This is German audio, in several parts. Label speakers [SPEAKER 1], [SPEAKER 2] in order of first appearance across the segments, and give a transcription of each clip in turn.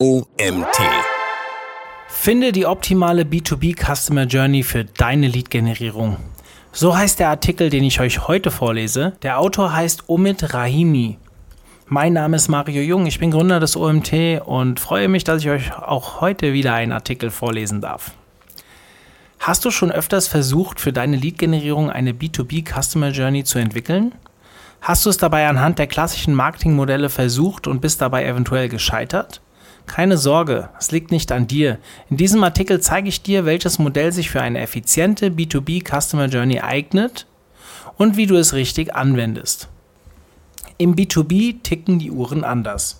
[SPEAKER 1] OMT. Finde die optimale B2B Customer Journey für deine Lead-Generierung. So heißt der Artikel, den ich euch heute vorlese. Der Autor heißt Omid Rahimi. Mein Name ist Mario Jung, ich bin Gründer des OMT und freue mich, dass ich euch auch heute wieder einen Artikel vorlesen darf. Hast du schon öfters versucht, für deine Lead-Generierung eine B2B Customer Journey zu entwickeln? Hast du es dabei anhand der klassischen Marketingmodelle versucht und bist dabei eventuell gescheitert? Keine Sorge, es liegt nicht an dir. In diesem Artikel zeige ich dir, welches Modell sich für eine effiziente B2B Customer Journey eignet und wie du es richtig anwendest. Im B2B ticken die Uhren anders.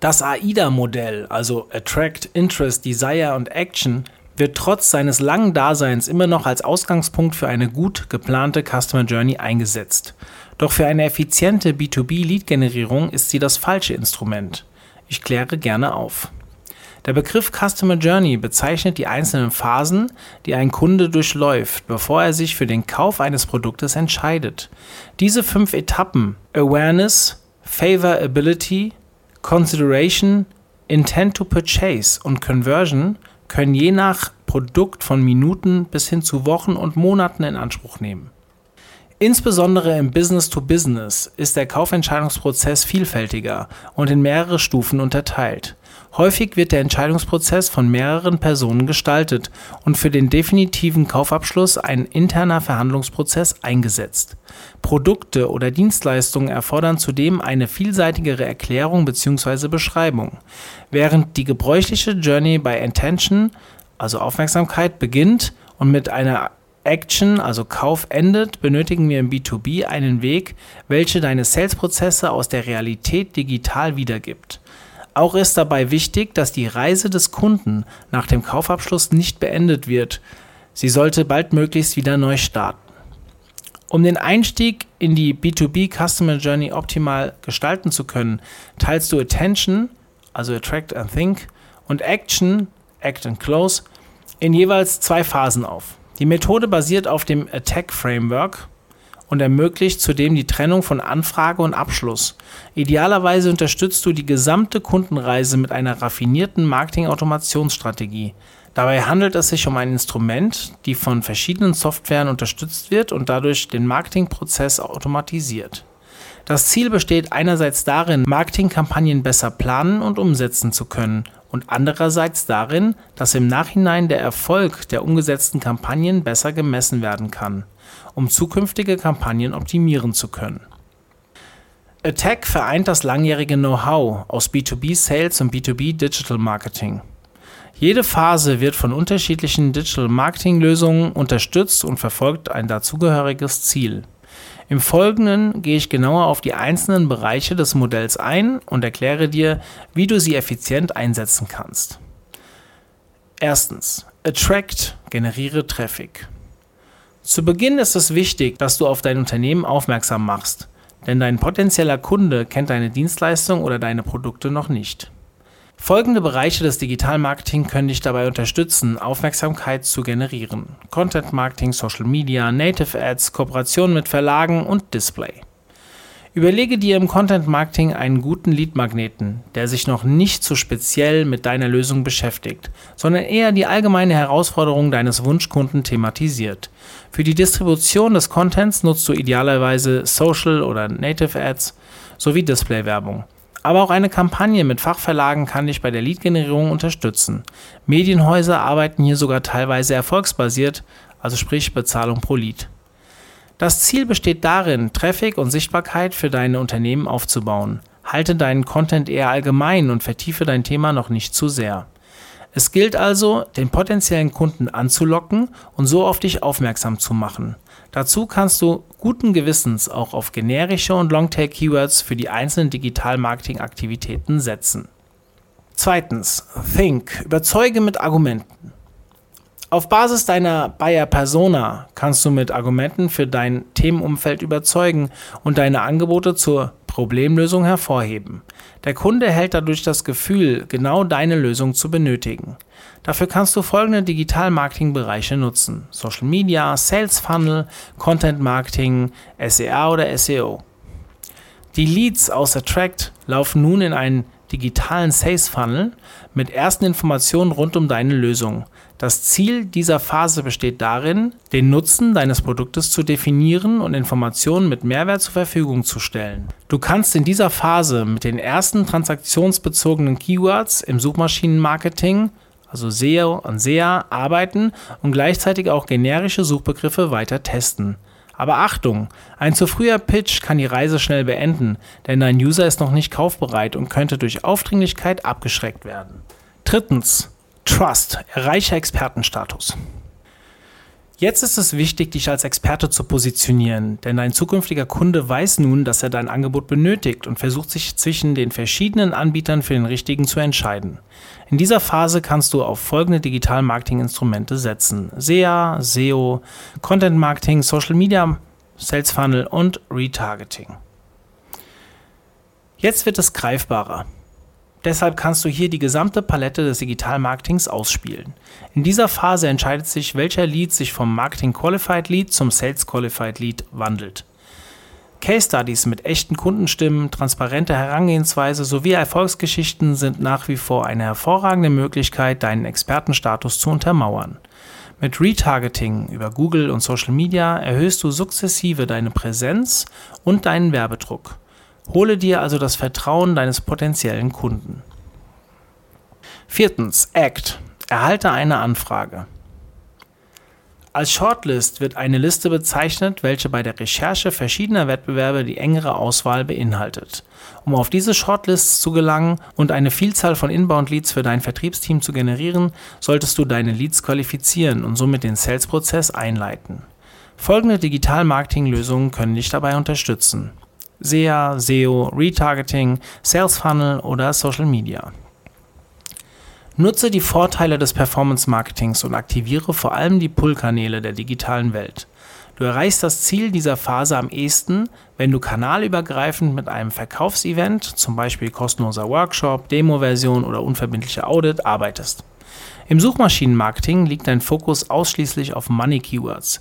[SPEAKER 1] Das AIDA-Modell, also Attract, Interest, Desire und Action, wird trotz seines langen Daseins immer noch als Ausgangspunkt für eine gut geplante Customer Journey eingesetzt. Doch für eine effiziente B2B-Lead-Generierung ist sie das falsche Instrument. Ich kläre gerne auf. Der Begriff Customer Journey bezeichnet die einzelnen Phasen, die ein Kunde durchläuft, bevor er sich für den Kauf eines Produktes entscheidet. Diese fünf Etappen Awareness, Favorability, Consideration, Intent to Purchase und Conversion können je nach Produkt von Minuten bis hin zu Wochen und Monaten in Anspruch nehmen. Insbesondere im Business-to-Business ist der Kaufentscheidungsprozess vielfältiger und in mehrere Stufen unterteilt. Häufig wird der Entscheidungsprozess von mehreren Personen gestaltet und für den definitiven Kaufabschluss ein interner Verhandlungsprozess eingesetzt. Produkte oder Dienstleistungen erfordern zudem eine vielseitigere Erklärung bzw. Beschreibung. Während die gebräuchliche Journey bei Intention, also Aufmerksamkeit, beginnt und mit einer Action, also Kauf endet, benötigen wir im B2B einen Weg, welche deine Sales-Prozesse aus der Realität digital wiedergibt. Auch ist dabei wichtig, dass die Reise des Kunden nach dem Kaufabschluss nicht beendet wird. Sie sollte baldmöglichst wieder neu starten. Um den Einstieg in die B2B Customer Journey optimal gestalten zu können, teilst du Attention, also Attract and Think, und Action, Act and Close, in jeweils zwei Phasen auf. Die Methode basiert auf dem Attack Framework und ermöglicht zudem die Trennung von Anfrage und Abschluss. Idealerweise unterstützt du die gesamte Kundenreise mit einer raffinierten Marketing-Automationsstrategie. Dabei handelt es sich um ein Instrument, die von verschiedenen Softwaren unterstützt wird und dadurch den Marketingprozess automatisiert. Das Ziel besteht einerseits darin, Marketingkampagnen besser planen und umsetzen zu können und andererseits darin, dass im Nachhinein der Erfolg der umgesetzten Kampagnen besser gemessen werden kann, um zukünftige Kampagnen optimieren zu können. Attack vereint das langjährige Know-how aus B2B Sales und B2B Digital Marketing. Jede Phase wird von unterschiedlichen Digital Marketing Lösungen unterstützt und verfolgt ein dazugehöriges Ziel. Im Folgenden gehe ich genauer auf die einzelnen Bereiche des Modells ein und erkläre dir, wie du sie effizient einsetzen kannst. Erstens. Attract, generiere Traffic. Zu Beginn ist es wichtig, dass du auf dein Unternehmen aufmerksam machst, denn dein potenzieller Kunde kennt deine Dienstleistung oder deine Produkte noch nicht. Folgende Bereiche des Digitalmarketing können dich dabei unterstützen, Aufmerksamkeit zu generieren. Content Marketing, Social Media, Native Ads, Kooperation mit Verlagen und Display. Überlege dir im Content Marketing einen guten Lead-Magneten, der sich noch nicht so speziell mit deiner Lösung beschäftigt, sondern eher die allgemeine Herausforderung deines Wunschkunden thematisiert. Für die Distribution des Contents nutzt du idealerweise Social oder Native Ads sowie Display-Werbung. Aber auch eine Kampagne mit Fachverlagen kann dich bei der Lead-Generierung unterstützen. Medienhäuser arbeiten hier sogar teilweise erfolgsbasiert, also sprich Bezahlung pro Lead. Das Ziel besteht darin, Traffic und Sichtbarkeit für deine Unternehmen aufzubauen. Halte deinen Content eher allgemein und vertiefe dein Thema noch nicht zu sehr. Es gilt also, den potenziellen Kunden anzulocken und so auf dich aufmerksam zu machen. Dazu kannst du guten Gewissens auch auf generische und Longtail-Keywords für die einzelnen Digital-Marketing-Aktivitäten setzen. Zweitens, Think. Überzeuge mit Argumenten. Auf Basis deiner Buyer Persona kannst du mit Argumenten für dein Themenumfeld überzeugen und deine Angebote zur Problemlösung hervorheben. Der Kunde erhält dadurch das Gefühl, genau deine Lösung zu benötigen. Dafür kannst du folgende Digital-Marketing-Bereiche nutzen: Social Media, Sales Funnel, Content Marketing, SEA oder SEO. Die Leads aus Attract laufen nun in ein digitalen Sales Funnel mit ersten Informationen rund um deine Lösung. Das Ziel dieser Phase besteht darin, den Nutzen deines Produktes zu definieren und Informationen mit Mehrwert zur Verfügung zu stellen. Du kannst in dieser Phase mit den ersten transaktionsbezogenen Keywords im Suchmaschinenmarketing, also SEO und SEA, arbeiten und gleichzeitig auch generische Suchbegriffe weiter testen. Aber Achtung, ein zu früher Pitch kann die Reise schnell beenden, denn dein User ist noch nicht kaufbereit und könnte durch Aufdringlichkeit abgeschreckt werden. Drittens, Trust, erreiche Expertenstatus. Jetzt ist es wichtig, dich als Experte zu positionieren, denn dein zukünftiger Kunde weiß nun, dass er dein Angebot benötigt und versucht sich zwischen den verschiedenen Anbietern für den richtigen zu entscheiden. In dieser Phase kannst du auf folgende Digital-Marketing-Instrumente setzen: SEA, SEO, Content Marketing, Social Media, Sales Funnel und Retargeting. Jetzt wird es greifbarer. Deshalb kannst du hier die gesamte Palette des Digital-Marketings ausspielen. In dieser Phase entscheidet sich, welcher Lead sich vom Marketing Qualified Lead zum Sales Qualified Lead wandelt. Case Studies mit echten Kundenstimmen, transparente Herangehensweise sowie Erfolgsgeschichten sind nach wie vor eine hervorragende Möglichkeit, deinen Expertenstatus zu untermauern. Mit Retargeting über Google und Social Media erhöhst du sukzessive deine Präsenz und deinen Werbedruck. Hole dir also das Vertrauen deines potenziellen Kunden. Viertens, Act. Erhalte eine Anfrage. Als Shortlist wird eine Liste bezeichnet, welche bei der Recherche verschiedener Wettbewerbe die engere Auswahl beinhaltet. Um auf diese Shortlists zu gelangen und eine Vielzahl von Inbound-Leads für dein Vertriebsteam zu generieren, solltest du deine Leads qualifizieren und somit den Sales-Prozess einleiten. Folgende Digital-Marketing-Lösungen können dich dabei unterstützen. SEA, SEO, Retargeting, Sales Funnel oder Social Media. Nutze die Vorteile des Performance Marketings und aktiviere vor allem die Pull-Kanäle der digitalen Welt. Du erreichst das Ziel dieser Phase am ehesten, wenn du kanalübergreifend mit einem Verkaufsevent, zum Beispiel kostenloser Workshop, Demo-Version oder unverbindlicher Audit, arbeitest. Im Suchmaschinenmarketing liegt dein Fokus ausschließlich auf Money Keywords.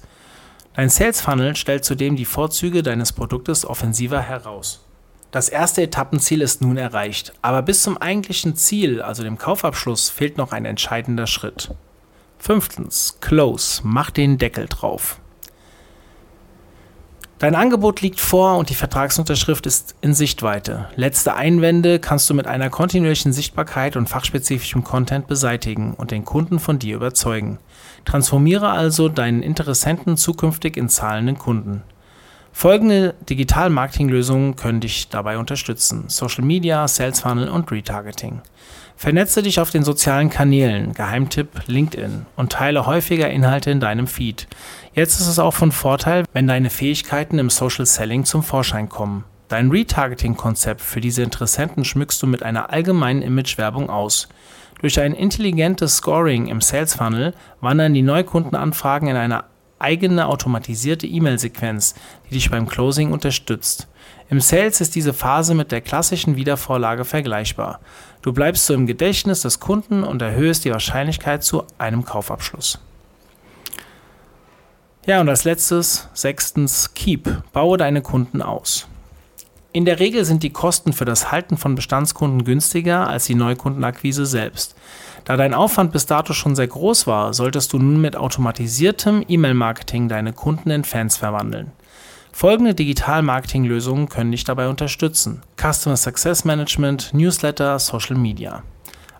[SPEAKER 1] Dein Sales Funnel stellt zudem die Vorzüge deines Produktes offensiver heraus. Das erste Etappenziel ist nun erreicht, aber bis zum eigentlichen Ziel, also dem Kaufabschluss, fehlt noch ein entscheidender Schritt. Fünftens, Close, mach den Deckel drauf. Dein Angebot liegt vor und die Vertragsunterschrift ist in Sichtweite. Letzte Einwände kannst du mit einer kontinuierlichen Sichtbarkeit und fachspezifischem Content beseitigen und den Kunden von dir überzeugen. Transformiere also deinen Interessenten zukünftig in zahlenden Kunden. Folgende Digital-Marketing-Lösungen können dich dabei unterstützen: Social Media, Sales Funnel und Retargeting. Vernetze dich auf den sozialen Kanälen, Geheimtipp LinkedIn, und teile häufiger Inhalte in deinem Feed. Jetzt ist es auch von Vorteil, wenn deine Fähigkeiten im Social Selling zum Vorschein kommen. Dein Retargeting-Konzept für diese Interessenten schmückst du mit einer allgemeinen Imagewerbung aus. Durch ein intelligentes Scoring im Sales Funnel wandern die Neukundenanfragen in eine eigene automatisierte E-Mail-Sequenz, die dich beim Closing unterstützt. Im Sales ist diese Phase mit der klassischen Wiedervorlage vergleichbar. Du bleibst so im Gedächtnis des Kunden und erhöhst die Wahrscheinlichkeit zu einem Kaufabschluss. Ja, und als letztes, sechstens, Keep. Baue deine Kunden aus. In der Regel sind die Kosten für das Halten von Bestandskunden günstiger als die Neukundenakquise selbst. Da dein Aufwand bis dato schon sehr groß war, solltest du nun mit automatisiertem E-Mail-Marketing deine Kunden in Fans verwandeln. Folgende Digital-Marketing-Lösungen können dich dabei unterstützen: Customer Success Management, Newsletter, Social Media.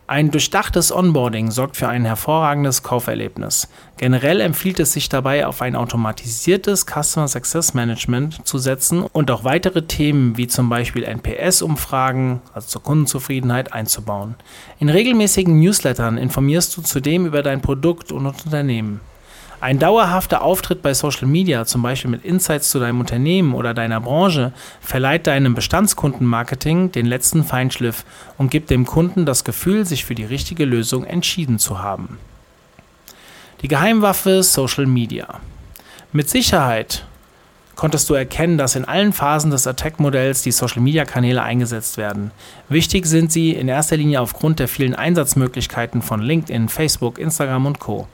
[SPEAKER 1] Ein durchdachtes Onboarding sorgt für ein hervorragendes Kauferlebnis. Generell empfiehlt es sich dabei, auf ein automatisiertes Customer Success Management zu setzen und auch weitere Themen wie zum Beispiel NPS-Umfragen, also zur Kundenzufriedenheit, einzubauen. In regelmäßigen Newslettern informierst du zudem über dein Produkt und Unternehmen. Ein dauerhafter Auftritt bei Social Media, zum Beispiel mit Insights zu deinem Unternehmen oder deiner Branche, verleiht deinem Bestandskundenmarketing den letzten Feinschliff und gibt dem Kunden das Gefühl, sich für die richtige Lösung entschieden zu haben. Die Geheimwaffe Social Media. Mit Sicherheit konntest du erkennen, dass in allen Phasen des Attack-Modells die Social-Media-Kanäle eingesetzt werden. Wichtig sind sie in erster Linie aufgrund der vielen Einsatzmöglichkeiten von LinkedIn, Facebook, Instagram und Co.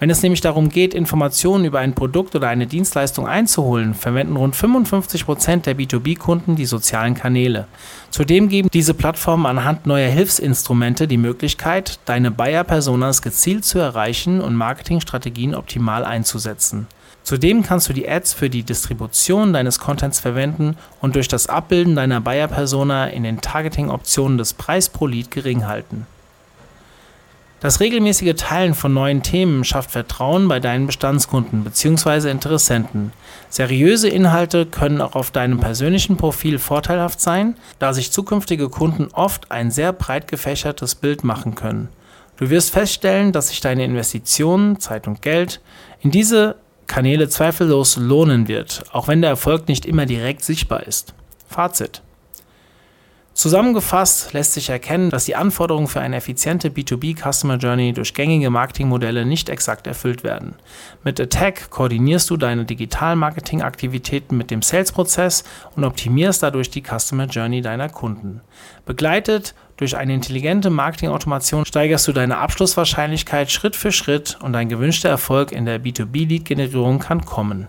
[SPEAKER 1] Wenn es nämlich darum geht, Informationen über ein Produkt oder eine Dienstleistung einzuholen, verwenden rund 55 Prozent der B2B-Kunden die sozialen Kanäle. Zudem geben diese Plattformen anhand neuer Hilfsinstrumente die Möglichkeit, deine Buyer-Personas gezielt zu erreichen und Marketingstrategien optimal einzusetzen. Zudem kannst du die Ads für die Distribution deines Contents verwenden und durch das Abbilden deiner Buyer-Persona in den Targeting-Optionen des Preis pro Lead gering halten. Das regelmäßige Teilen von neuen Themen schafft Vertrauen bei deinen Bestandskunden bzw. Interessenten. Seriöse Inhalte können auch auf deinem persönlichen Profil vorteilhaft sein, da sich zukünftige Kunden oft ein sehr breit gefächertes Bild machen können. Du wirst feststellen, dass sich deine Investitionen, Zeit und Geld in diese Kanäle zweifellos lohnen wird, auch wenn der Erfolg nicht immer direkt sichtbar ist. Fazit. Zusammengefasst lässt sich erkennen, dass die Anforderungen für eine effiziente B2B Customer Journey durch gängige Marketingmodelle nicht exakt erfüllt werden. Mit Attack koordinierst du deine Digital-Marketing-Aktivitäten mit dem Sales-Prozess und optimierst dadurch die Customer Journey deiner Kunden. Begleitet durch eine intelligente Marketing-Automation steigerst du deine Abschlusswahrscheinlichkeit Schritt für Schritt und dein gewünschter Erfolg in der B2B-Lead-Generierung kann kommen.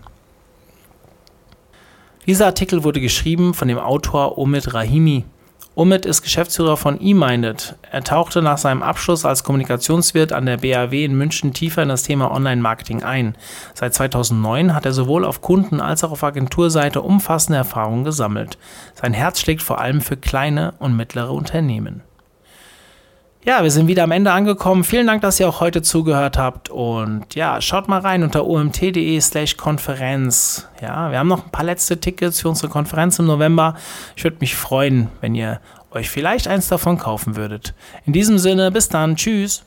[SPEAKER 1] Dieser Artikel wurde geschrieben von dem Autor Omid Rahimi. Omid ist Geschäftsführer von eMinded. Er tauchte nach seinem Abschluss als Kommunikationswirt an der BAW in München tiefer in das Thema Online-Marketing ein. Seit 2009 hat er sowohl auf Kunden- als auch auf Agenturseite umfassende Erfahrungen gesammelt. Sein Herz schlägt vor allem für kleine und mittlere Unternehmen. Ja, wir sind wieder am Ende angekommen. Vielen Dank, dass ihr auch heute zugehört habt. Und ja, schaut mal rein unter omt.de slash Konferenz. Ja, wir haben noch ein paar letzte Tickets für unsere Konferenz im November. Ich würde mich freuen, wenn ihr euch vielleicht eins davon kaufen würdet. In diesem Sinne, bis dann. Tschüss.